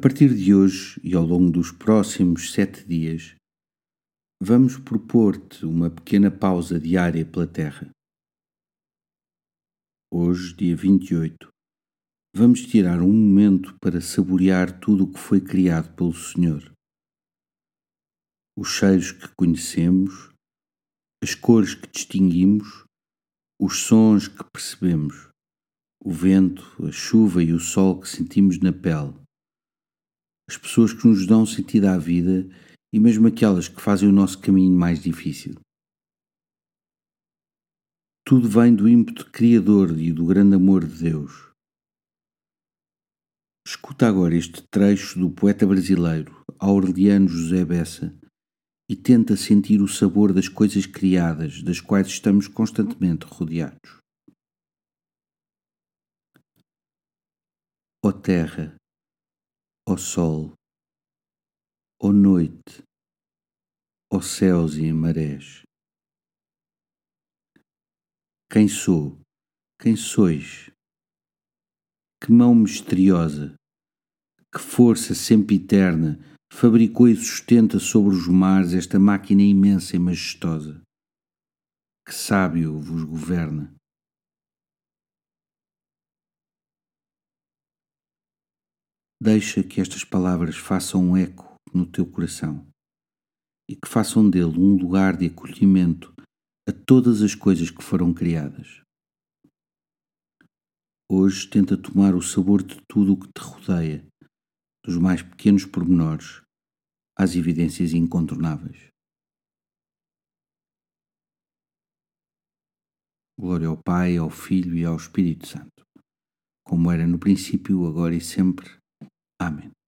partir de hoje e ao longo dos próximos sete dias, vamos propor-te uma pequena pausa diária pela Terra. Hoje, dia 28, vamos tirar um momento para saborear tudo o que foi criado pelo Senhor. Os cheiros que conhecemos, as cores que distinguimos, os sons que percebemos, o vento, a chuva e o sol que sentimos na pele, as pessoas que nos dão sentido à vida e mesmo aquelas que fazem o nosso caminho mais difícil. Tudo vem do ímpeto criador e do grande amor de Deus. Escuta agora este trecho do poeta brasileiro Aureliano José Bessa e tenta sentir o sabor das coisas criadas, das quais estamos constantemente rodeados. Ó terra, ó sol, ó noite, ó céus e marés. Quem sou? Quem sois? Que mão misteriosa, que força sempre eterna fabricou e sustenta sobre os mares esta máquina imensa e majestosa. Que sábio vos governa. Deixa que estas palavras façam um eco no teu coração e que façam dele um lugar de acolhimento a todas as coisas que foram criadas. Hoje tenta tomar o sabor de tudo o que te rodeia, dos mais pequenos pormenores às evidências incontornáveis. Glória ao Pai, ao Filho e ao Espírito Santo, como era no princípio, agora e sempre. Amén.